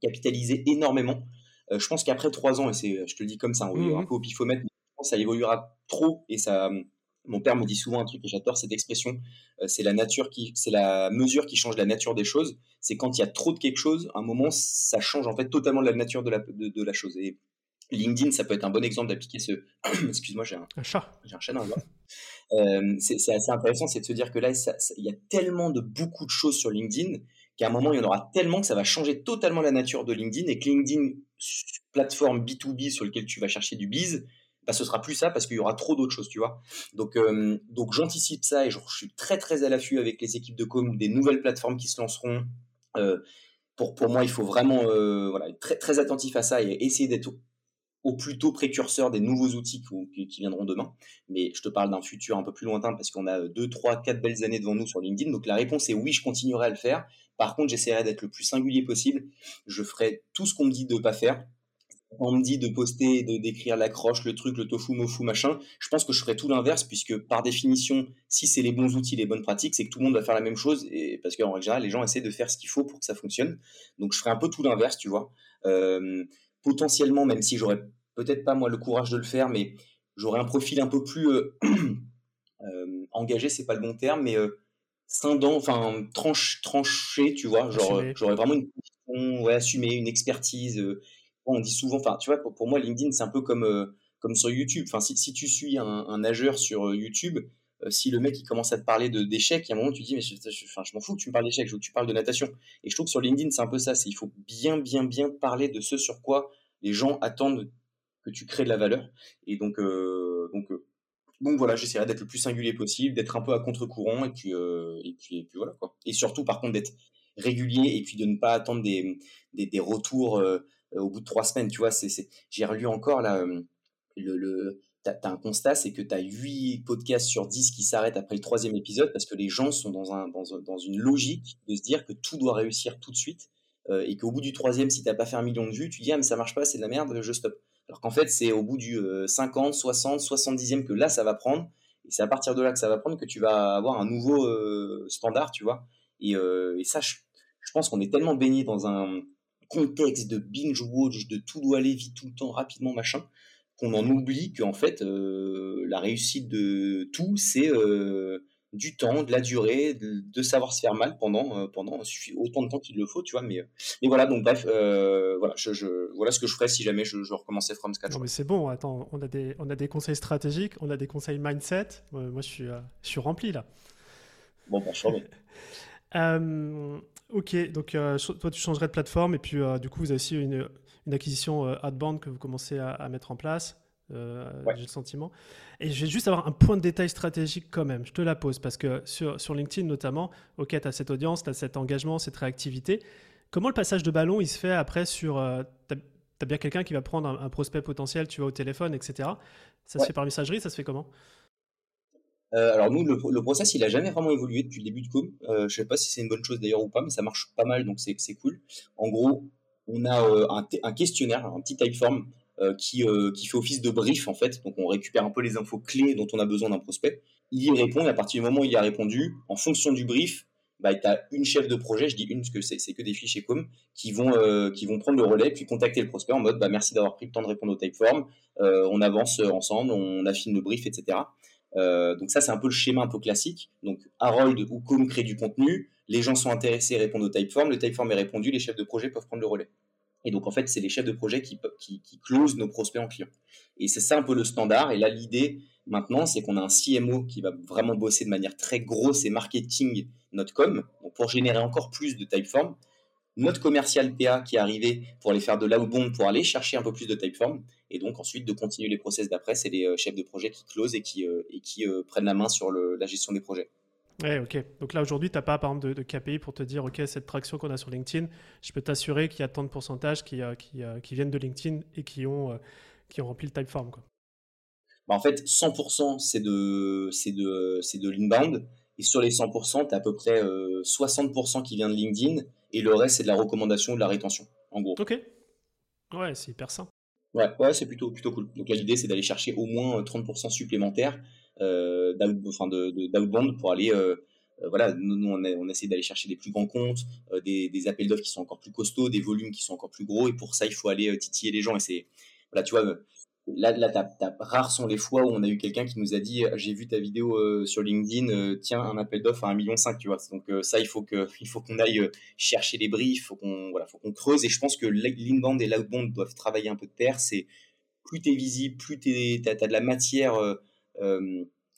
capitaliser énormément. je pense qu'après 3 ans, et c'est, je te le dis comme ça, un mmh peu au pifomètre, ça évoluera trop et ça mon père me dit souvent un truc et j'adore cette expression. Euh, c'est la nature qui, c'est la mesure qui change la nature des choses. C'est quand il y a trop de quelque chose, à un moment, ça change en fait totalement la nature de la, de, la chose. Et LinkedIn, ça peut être un bon exemple d'appliquer ce. [clears throat] Excuse-moi, j'ai un, chat. J'ai un chat dans le euh, c'est, assez intéressant, c'est de se dire que là, il y a tellement de beaucoup de choses sur LinkedIn qu'à un moment, il y en aura tellement que ça va changer totalement la nature de LinkedIn et que LinkedIn, plateforme B2B sur lequel tu vas chercher du biz, bah, ce sera plus ça parce qu'il y aura trop d'autres choses, tu vois. Donc, euh, donc j'anticipe ça et je suis très très à l'affût avec les équipes de com des nouvelles plateformes qui se lanceront. Euh, pour, pour moi, il faut vraiment euh, voilà, être très, très attentif à ça et essayer d'être au, plus tôt précurseur des nouveaux outils qui, qui, viendront demain. Mais je te parle d'un futur un peu plus lointain parce qu'on a 2, 3, 4 belles années devant nous sur LinkedIn. Donc la réponse est oui, je continuerai à le faire. Par contre, j'essaierai d'être le plus singulier possible. Je ferai tout ce qu'on me dit de ne pas faire on me dit de poster, de décrire l'accroche, le truc, le tofu, mofu, machin, je pense que je ferais tout l'inverse, puisque par définition, si c'est les bons outils, les bonnes pratiques, c'est que tout le monde va faire la même chose, et parce qu'en règle générale, les gens essaient de faire ce qu'il faut pour que ça fonctionne. Donc je ferais un peu tout l'inverse, tu vois. Euh, potentiellement, même si j'aurais peut-être pas moi le courage de le faire, mais j'aurais un profil un peu plus euh, [clears throat] euh, engagé, c'est pas le bon terme, mais scindant, enfin tranche, tranché, tu vois. Genre, j'aurais vraiment une position, ouais, assumée, une expertise on dit souvent, enfin, tu vois, pour, moi, LinkedIn, c'est un peu comme, euh, sur YouTube. Enfin, si, tu suis un, nageur sur euh, YouTube, euh, si le mec il commence à te parler de d'échecs, il y a un moment tu dis mais je, je m'en fous que tu me parles d'échecs, je tu parles de natation. Et je trouve que sur LinkedIn c'est un peu ça, il faut bien bien bien parler de ce sur quoi les gens attendent que tu crées de la valeur. Et donc donc donc voilà, j'essaierai d'être le plus singulier possible, d'être un peu à contre-courant et puis et puis voilà. Et surtout par contre d'être régulier et puis de ne pas attendre des retours au bout de trois semaines. Tu vois, c'est, j'ai relu encore là, euh, le, le t'as, un constat, c'est que tu as 8 podcasts sur 10 qui s'arrêtent après le troisième épisode parce que les gens sont dans, un, dans, dans une logique de se dire que tout doit réussir tout de suite euh, et qu'au bout du troisième, si t'as pas fait un million de vues, tu dis ah mais ça marche pas, c'est de la merde, je stoppe. Alors qu'en fait, c'est au bout du 50, 60, 70e que là, ça va prendre. Et c'est à partir de là que ça va prendre que tu vas avoir un nouveau standard, tu vois. Et, et ça, je, je pense qu'on est tellement baigné dans un, contexte de binge watch, de tout doit aller vite tout le temps, rapidement, machin, qu'on en oublie qu'en fait, euh, la réussite de tout, c'est euh, du temps, de la durée, de, savoir se faire mal pendant, euh, pendant autant de temps qu'il le faut, tu vois. Mais, mais voilà, donc bref, voilà, je, voilà ce que je ferais si jamais je, recommençais from scratch. Non, mais c'est bon, attends, on a, des, on a des conseils stratégiques, on a des conseils mindset. moi, je suis, je suis rempli là. Bon, je [laughs] euh, ok, donc euh, toi tu changerais de plateforme et puis euh, du coup vous avez aussi une, acquisition Adband que vous commencez à, mettre en place. j'ai le sentiment. Et je vais juste avoir un point de détail stratégique quand même. Je te la pose parce que sur, sur LinkedIn notamment, ok, tu as cette audience, tu as cet engagement, cette réactivité. Comment le passage de ballon, il se fait après sur... tu as, bien quelqu'un qui va prendre un, prospect potentiel, tu vas au téléphone, etc. Ça se fait par messagerie, ça se fait comment? Euh, alors nous, le, le, process, il a jamais vraiment évolué depuis le début de Com. Euh, je sais pas si c'est une bonne chose d'ailleurs ou pas, mais ça marche pas mal, donc c'est cool. En gros, on a euh, un, un, questionnaire, un petit typeform euh, qui, euh, qui fait office de brief en fait. Donc on récupère un peu les infos clés dont on a besoin d'un prospect. Il y répond et à partir du moment où il a répondu, en fonction du brief, bah, tu as une chef de projet, je dis une parce que c'est que des fichiers com, qui vont, euh, qui vont prendre le relais puis contacter le prospect en mode bah, merci d'avoir pris le temps de répondre au typeform, euh, on avance ensemble, on affine le brief, etc. Euh, donc ça, c'est un peu le schéma un peu classique. Donc Harold ou Com crée du contenu, les gens sont intéressés, répondent au typeform, le typeform est répondu, les chefs de projet peuvent prendre le relais. Et donc en fait, c'est les chefs de projet qui, qui, closent nos prospects en clients. Et c'est ça un peu le standard. Et là, l'idée maintenant, c'est qu'on a un CMO qui va vraiment bosser de manière très grosse et marketing notre com, pour générer encore plus de typeform. Notre commercial PA qui est arrivé pour aller faire de l'outbound, pour aller chercher un peu plus de typeform et donc ensuite de continuer les process d'après, c'est les euh, chefs de projet qui closent et qui, euh, et qui euh, prennent la main sur la gestion des projets. Ouais, ok. Donc là, aujourd'hui, tu n'as pas, par exemple, de, KPI pour te dire, ok, cette traction qu'on a sur LinkedIn, je peux t'assurer qu'il y a tant de pourcentage qui, qui, qui, viennent de LinkedIn et qui ont, qui ont rempli le typeform. Quoi. Bah, en fait, 100% c'est de, c'est de, c'est de l'inbound. Et sur les 100%, tu as à peu près 60% qui vient de LinkedIn et le reste, c'est de la recommandation ou de la rétention, en gros. Ok. Ouais, c'est hyper simple. Ouais, ouais c'est plutôt, plutôt cool. Donc l'idée, c'est d'aller chercher au moins 30% euh, supplémentaires euh, d'outbound pour aller... Euh, euh, voilà, nous, on, on, essaie d'aller chercher des plus grands comptes, des, des, appels d'offres qui sont encore plus costauds, des volumes qui sont encore plus gros, et pour ça, il faut aller titiller les gens. Et c'est, voilà, tu vois, là, là rares sont les fois où on a eu quelqu'un qui nous a dit j'ai vu ta vidéo euh, sur LinkedIn, euh, tiens un appel d'offres à 1,5 million, tu vois. Donc euh, ça, il faut que [laughs] faut qu'on aille chercher les briefs, faut qu'on voilà, faut qu'on creuse. Et je pense que l'inbound et l'outbound doivent travailler un peu de pair. C'est plus tu es visible, plus tu as, de la matière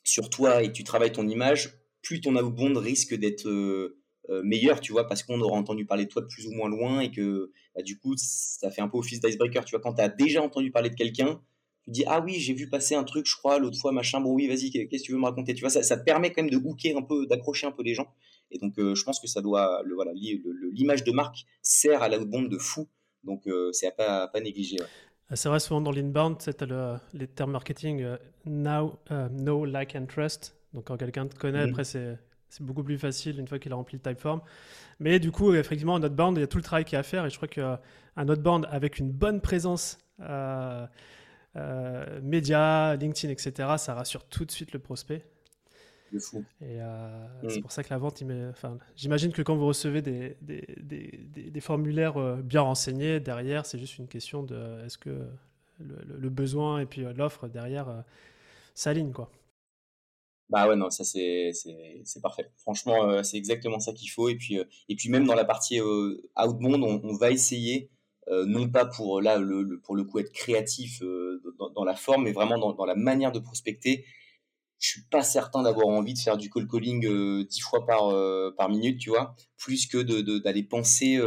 sur toi et tu travailles ton image, plus ton outbound risque d'être meilleur, tu vois, parce qu'on aura entendu parler de toi de plus ou moins loin et que bah, du coup, ça fait un peu office d'icebreaker, tu vois. Quand tu as déjà entendu parler de quelqu'un, tu dis ah oui j'ai vu passer un truc je crois l'autre fois machin bon oui vas-y qu'est-ce que tu veux me raconter? Tu vois ça, ça te permet quand même de hooker un peu d'accrocher un peu les gens et donc euh, je pense que ça doit le voilà l'image de marque sert à la bombe de fou donc euh, c'est à pas, pas négliger ah, C'est vrai, souvent dans l'inbound, tu le, les termes marketing euh, now, know, like and trust. Donc quand quelqu'un te connaît, mm-hmm. après c'est c'est beaucoup plus facile une fois qu'il a rempli le typeform. Mais du coup, effectivement, un outbound, il y a tout le travail qu'il y a à faire. Et je crois qu'un outbound avec une bonne présence euh, médias, LinkedIn, etc., ça rassure tout de suite le prospect. Fou. Et euh, mm. c'est pour ça que la vente, enfin, j'imagine que quand vous recevez des, des, des, des, formulaires euh, bien renseignés, derrière, c'est juste une question de est-ce que le, besoin et puis l'offre derrière s'alignent, quoi. Bah ouais, non, ça c'est, c'est, parfait. Franchement, c'est exactement ça qu'il faut. Et puis, et puis même dans la partie outbound, on, on va essayer euh, non pas pour là le, pour le coup être créatif euh, dans, la forme, mais vraiment dans, la manière de prospecter. Je suis pas certain d'avoir envie de faire du call calling euh, dix fois par par minute, tu vois, plus que d'aller penser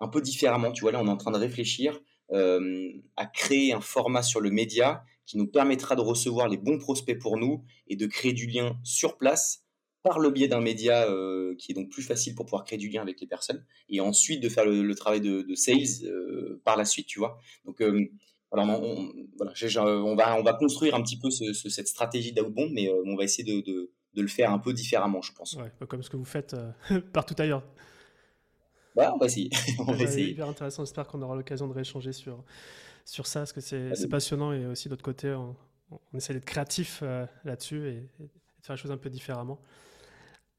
un peu différemment. Tu vois, là, on est en train de réfléchir à créer un format sur le média qui nous permettra de recevoir les bons prospects pour nous et de créer du lien sur place par le biais d'un média euh, qui est donc plus facile pour pouvoir créer du lien avec les personnes et ensuite de faire le, travail de, sales euh, par la suite, tu vois. Donc euh, voilà, on, voilà on, va, on va construire un petit peu cette stratégie d'outbound, mais on va essayer de, de, de, le faire un peu différemment, je pense. Ouais, comme ce que vous faites [laughs] partout ailleurs. Ouais, on va essayer. [laughs] on va essayer. Hyper intéressant, j'espère qu'on aura l'occasion de rééchanger sur, sur ça, parce que c'est passionnant et aussi d'autre côté, on, on, essaie d'être créatif là-dessus et, et, de faire les choses un peu différemment.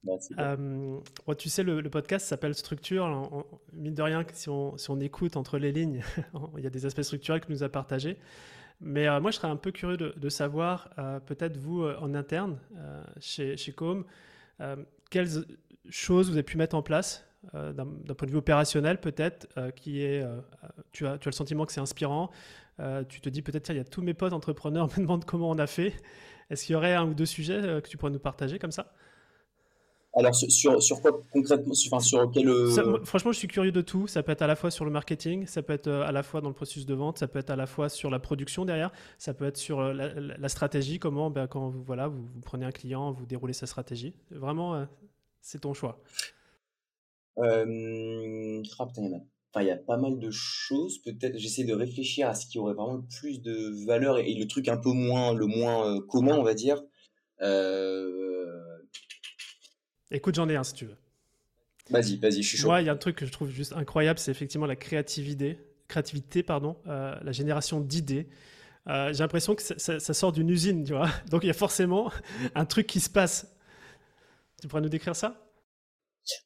Euh, tu sais, le, podcast s'appelle Structure. mine de rien, si on, si on, écoute entre les lignes, [laughs] il y a des aspects structurels que nous a partagés. Mais euh, moi, je serais un peu curieux de, savoir, euh, peut-être vous en interne, chez, chez Com, quelles choses vous avez pu mettre en place d'un point de vue opérationnel, peut-être, qui est, tu, as, tu as le sentiment que c'est inspirant. tu te dis peut-être, il y a tous mes potes entrepreneurs [laughs] me demandent comment on a fait. Est-ce qu'il y aurait un ou deux sujets que tu pourrais nous partager comme ça? Alors, sur, sur quoi concrètement enfin, sur quel, euh, Franchement, je suis curieux de tout. Ça peut être à la fois sur le marketing, ça peut être euh, à la fois dans le processus de vente, ça peut être à la fois sur la production derrière, ça peut être sur euh, la, stratégie, comment, ben, quand vous, voilà, vous, prenez un client, vous déroulez sa stratégie. Vraiment, c'est ton choix. Euh... Putain, il y a Enfin, il y a pas mal de choses. Peut-être, j'essaie de réfléchir à ce qui aurait vraiment le plus de valeur et, le truc un peu moins, le moins commun, on va dire. Euh, Écoute, j'en ai un si tu veux. Vas-y, vas-y, je suis chaud. Moi, il y a un truc que je trouve juste incroyable, c'est effectivement la créativité, créativité pardon, euh, la génération d'idées. Euh, j'ai l'impression que ça, sort d'une usine, tu vois. [laughs] Donc il y a forcément un truc qui se passe. Tu pourrais nous décrire ça?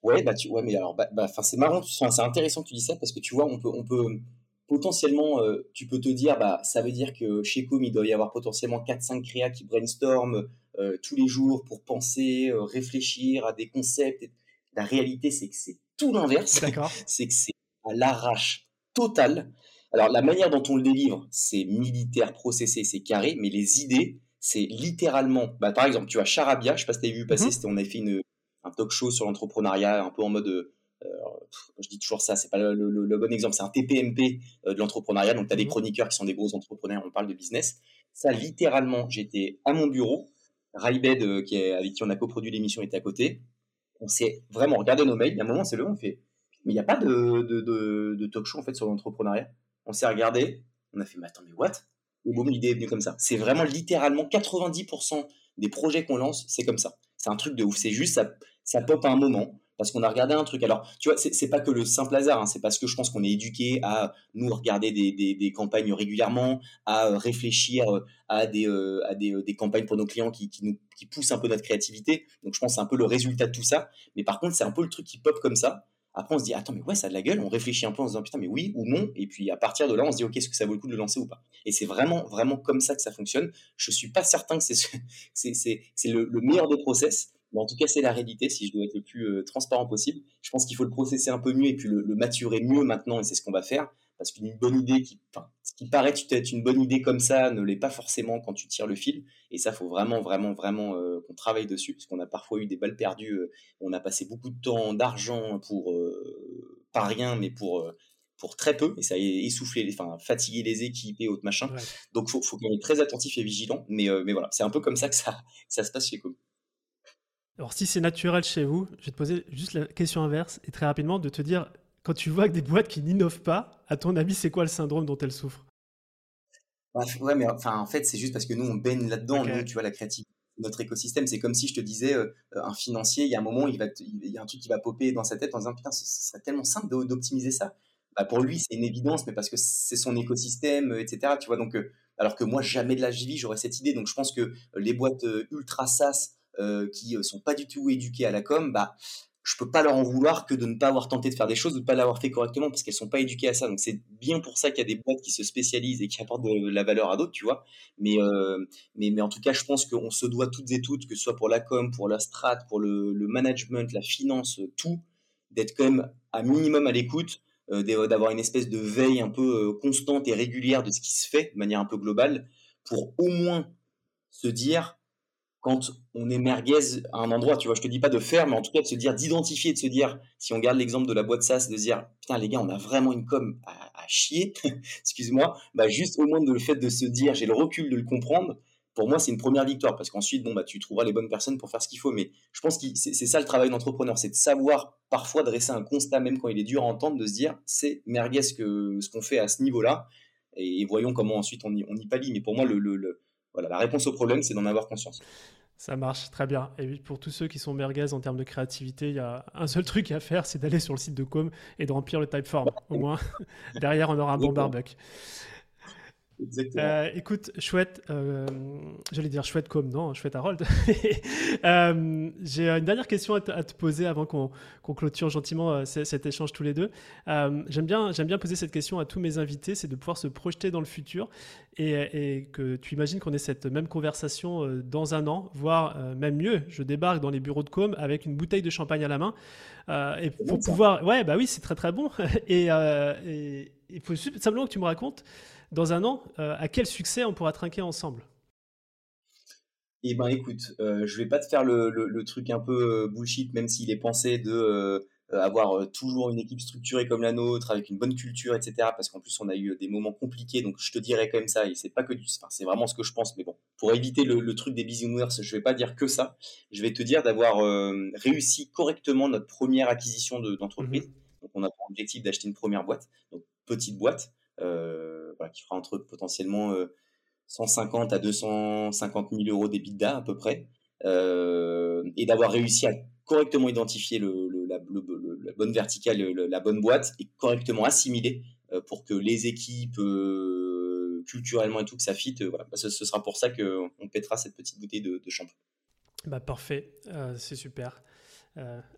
Ouais, bah tu, ouais, mais alors, bah, bah c'est marrant, c'est intéressant que tu dis ça parce que tu vois, on peut, on peut potentiellement, euh, tu peux te dire, bah ça veut dire que chez Com, il doit y avoir potentiellement 4-5 créas qui brainstorment euh, tous les jours pour penser, euh, réfléchir à des concepts. La réalité, c'est que c'est tout l'inverse. [laughs] c'est que c'est à l'arrache totale. Alors, la manière dont on le délivre, c'est militaire, processé, c'est carré, mais les idées, c'est littéralement. Bah, par exemple, tu as Charabia, je sais pas si tu as vu passer, mm-hmm. on avait fait une, un talk show sur l'entrepreneuriat, un peu en mode. Euh, je dis toujours ça, c'est pas le, bon exemple, c'est un TPMP de l'entrepreneuriat. Donc, tu as des mm-hmm. chroniqueurs qui sont des gros entrepreneurs, on parle de business. Ça, littéralement, j'étais à mon bureau, Raibed, euh, qui avec qui on a coproduit l'émission, était à côté. On s'est vraiment regardé nos mails. Il y a un moment, c'est le on fait, mais il n'y a pas de, talk show en fait sur l'entrepreneuriat. On s'est regardé, on a fait, mais attends, mais what? Et boum, l'idée est venue comme ça. C'est vraiment littéralement 90% des projets qu'on lance, c'est comme ça. C'est un truc de ouf. C'est juste, ça, ça pop à un moment parce qu'on a regardé un truc. Alors, tu vois, c'est pas que le simple hasard, hein, c'est parce que je pense qu'on est éduqué à nous regarder des, campagnes régulièrement, à euh, réfléchir euh, à des, euh, à des, campagnes pour nos clients qui, poussent un peu notre créativité. Donc, je pense que c'est un peu le résultat de tout ça. Mais par contre, c'est un peu le truc qui pop comme ça. Après, on se dit, attends, mais ouais, ça a de la gueule. On réfléchit un peu en se disant, putain, mais oui ou non. Et puis, à partir de là, on se dit, ok, est-ce que ça vaut le coup de le lancer ou pas? Et c'est vraiment, vraiment comme ça que ça fonctionne. Je suis pas certain que c'est [laughs] c'est le, le meilleur des process en tout cas, c'est la réalité, si je dois être le plus euh, transparent possible. Je pense qu'il faut le processer un peu mieux et puis le, maturer mieux maintenant, et c'est ce qu'on va faire. Parce qu'une bonne idée, qui, enfin, ce qui paraît être une bonne idée comme ça, ne l'est pas forcément quand tu tires le fil. Et ça, faut vraiment, vraiment, vraiment euh, qu'on travaille dessus, parce qu'on a parfois eu des balles perdues. Euh, on a passé beaucoup de temps, d'argent pour pas rien, mais pour pour très peu, et ça a essoufflé, enfin fatigué les équipes et autres machins. Donc, faut, faut qu'on soit très attentif et vigilant. Mais, mais voilà, c'est un peu comme ça que ça, ça se passe chez Com. Alors, si c'est naturel chez vous, je vais te poser juste la question inverse et très rapidement de te dire, quand tu vois que des boîtes qui n'innovent pas, à ton avis, c'est quoi le syndrome dont elles souffrent? Bah, Ouais, mais enfin, en fait, c'est juste parce que nous, on baigne là-dedans. Nous, tu vois, la créativité, notre écosystème, c'est comme si je te disais, euh, un financier, il y a un moment, il, va il y a un truc qui va popper dans sa tête en disant, putain, ce, serait tellement simple d'optimiser ça. Bah, pour lui, c'est une évidence, mais parce que c'est son écosystème, euh, etc. Tu vois, donc, euh, alors que moi, jamais de la vie, j'aurais cette idée. Donc, je pense que les boîtes ultra SaaS, euh, qui euh, sont pas du tout éduquées à la com, bah je peux pas leur en vouloir que de ne pas avoir tenté de faire des choses ou de pas l'avoir fait correctement parce qu'elles sont pas éduquées à ça. Donc c'est bien pour ça qu'il y a des boîtes qui se spécialisent et qui apportent de la valeur à d'autres, tu vois. Mais, euh, mais, mais en tout cas, je pense qu'on se doit toutes et toutes, que ce soit pour la com, pour la strat, pour le, management, la finance, tout, d'être quand même à minimum à l'écoute, d'avoir une espèce de veille un peu constante et régulière de ce qui se fait de manière un peu globale pour au moins se dire quand on est merguez à un endroit, tu vois, je te dis pas de faire, mais en tout cas de se dire, d'identifier, de se dire, si on garde l'exemple de la boîte SaaS, de se dire, putain les gars, on a vraiment une com à, chier, [laughs] excuse-moi, bah juste au moins de le fait de se dire, j'ai le recul de le comprendre, pour moi c'est une première victoire, parce qu'ensuite, bon, bah tu trouveras les bonnes personnes pour faire ce qu'il faut, mais je pense que c'est ça le travail d'entrepreneur, c'est de savoir parfois dresser un constat, même quand il est dur à entendre, de se dire, c'est merguez que, ce qu'on fait à ce niveau-là, et, voyons comment ensuite on y, on y pallie, mais pour moi, le, le voilà, la réponse au problème, c'est d'en avoir conscience. Ça marche très bien. Et pour tous ceux qui sont merguez en termes de créativité, il y a un seul truc à faire, c'est d'aller sur le site de Com et de remplir le typeform. Au moins, [laughs] derrière, on aura un bon Euh, écoute, chouette, euh, j'allais dire chouette comme, non, chouette Harold. [laughs] euh, J'ai une dernière question à, te poser avant qu'on clôture gentiment cet échange tous les deux. J'aime bien, bien poser cette question à tous mes invités, c'est de pouvoir se projeter dans le futur et, et que tu imagines qu'on ait cette même conversation dans un an, voire même mieux, je débarque dans les bureaux de com avec une bouteille de champagne à la main. et pour pouvoir... Ouais, bah oui, c'est très très bon. [laughs] et il faut simplement que tu me racontes dans un an, euh, à quel succès on pourra trinquer ensemble? Eh ben écoute, euh, je vais pas te faire le, le, truc un peu bullshit, même s'il est pensé de euh, avoir euh, toujours une équipe structurée comme la nôtre, avec une bonne culture, etc. Parce qu'en plus, on a eu des moments compliqués, donc je te dirais quand même ça, et c'est pas que du, enfin, c'est vraiment ce que je pense, mais bon, pour éviter le, truc des business, je vais pas dire que ça. Je vais te dire d'avoir euh, réussi correctement notre première acquisition d'entreprise. Mmh donc, on a pour objectif d'acheter une première boîte, donc petite boîte, voilà, qui fera entre potentiellement 150 à 250 000 euros d'EBITDA à peu près, et d'avoir réussi à correctement identifier la, bonne verticale, la bonne boîte et correctement assimiler euh, pour que les équipes euh, culturellement et tout que ça fit. Euh, voilà, bah, ce, sera pour ça qu'on pètera cette petite bouteille de, de shampoing. Bah parfait, c'est super.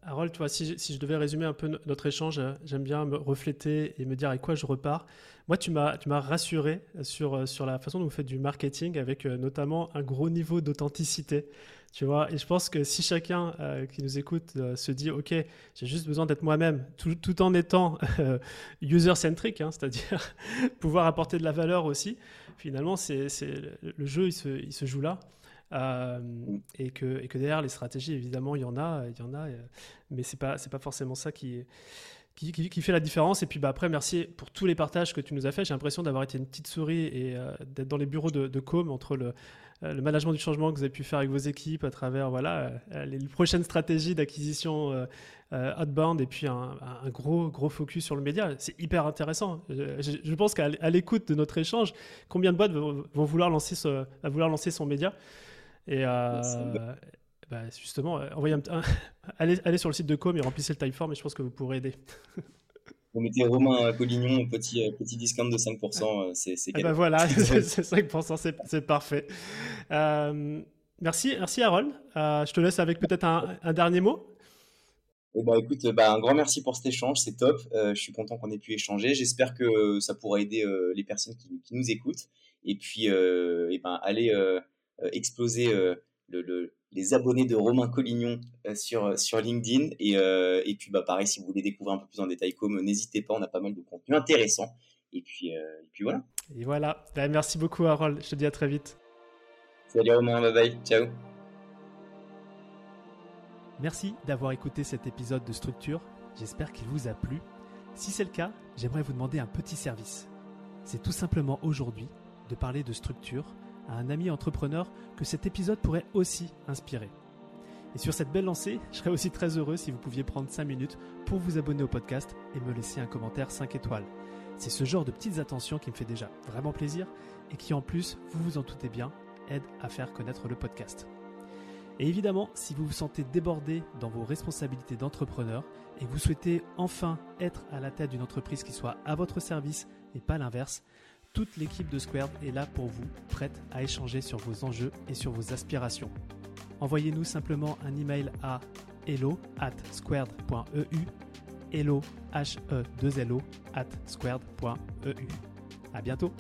Harold, toi, si, je devais résumer un peu notre échange, j'aime bien me refléter et me dire avec quoi je repars. Moi, tu m'as rassuré sur, sur la façon dont vous faites du marketing avec notamment un gros niveau d'authenticité. Tu vois, et je pense que si chacun euh, qui nous écoute euh, se dit, OK, j'ai juste besoin d'être moi-même, tout, en étant euh, user-centric, hein, c'est-à-dire [laughs] pouvoir apporter de la valeur aussi, finalement, c'est, le jeu, il se, il se joue là. Et, que, et que derrière les stratégies, évidemment, il y en a, il y en a mais ce n'est pas, pas forcément ça qui fait la différence. Et puis bah, après, merci pour tous les partages que tu nous as fait. J'ai l'impression d'avoir été une petite souris et d'être dans les bureaux de, Com entre le, euh, management du changement que vous avez pu faire avec vos équipes à travers voilà, euh, les prochaines stratégies d'acquisition euh, outbound et puis un, gros, focus sur le média. C'est hyper intéressant. Je, pense qu'à l'écoute de notre échange, combien de boîtes vont, vouloir, lancer ce, vouloir lancer son média Et bah, justement, envoyez un, [laughs] allez, allez, sur le site de Com et remplissez le Typeform et je pense que vous pourrez aider. [laughs] Vous mettez Romain Collignon, petit, euh, petit discount de 5%, euh, c'est eh ben voilà, [laughs] c'est 5%, c'est parfait. Euh, merci, merci Harold. je te laisse avec peut-être un, dernier mot. Eh ben, écoute, bah, un grand merci pour cet échange, c'est top. je suis content qu'on ait pu échanger. J'espère que ça pourra aider les personnes qui, qui, nous écoutent. Et puis, eh ben, allez exploser le, les abonnés de Romain Collignon euh, sur, euh, sur LinkedIn. Et, euh, et puis, bah, pareil, si vous voulez découvrir un peu plus en détail comme, n'hésitez pas, on a pas mal de contenu intéressant. Et puis, et puis voilà. Et voilà. Bah, merci beaucoup, Harold. Je te dis à très vite. Salut Romain, bye bye. Ciao. Merci d'avoir écouté cet épisode de Structure. J'espère qu'il vous a plu. Si c'est le cas, j'aimerais vous demander un petit service. C'est tout simplement aujourd'hui de parler de structure à un ami entrepreneur que cet épisode pourrait aussi inspirer. Et sur cette belle lancée, je serais aussi très heureux si vous pouviez prendre 5 minutes pour vous abonner au podcast et me laisser un commentaire 5 étoiles. C'est ce genre de petites attentions qui me fait déjà vraiment plaisir et qui en plus, vous vous en doutez bien, aide à faire connaître le podcast. Et évidemment, si vous vous sentez débordé dans vos responsabilités d'entrepreneur et vous souhaitez enfin être à la tête d'une entreprise qui soit à votre service et pas l'inverse, toute l'équipe de Squared est là pour vous, prête à échanger sur vos enjeux et sur vos aspirations. Envoyez-nous simplement un email à hello at squared.eu hello h e 2 lo at squared.eu. À bientôt.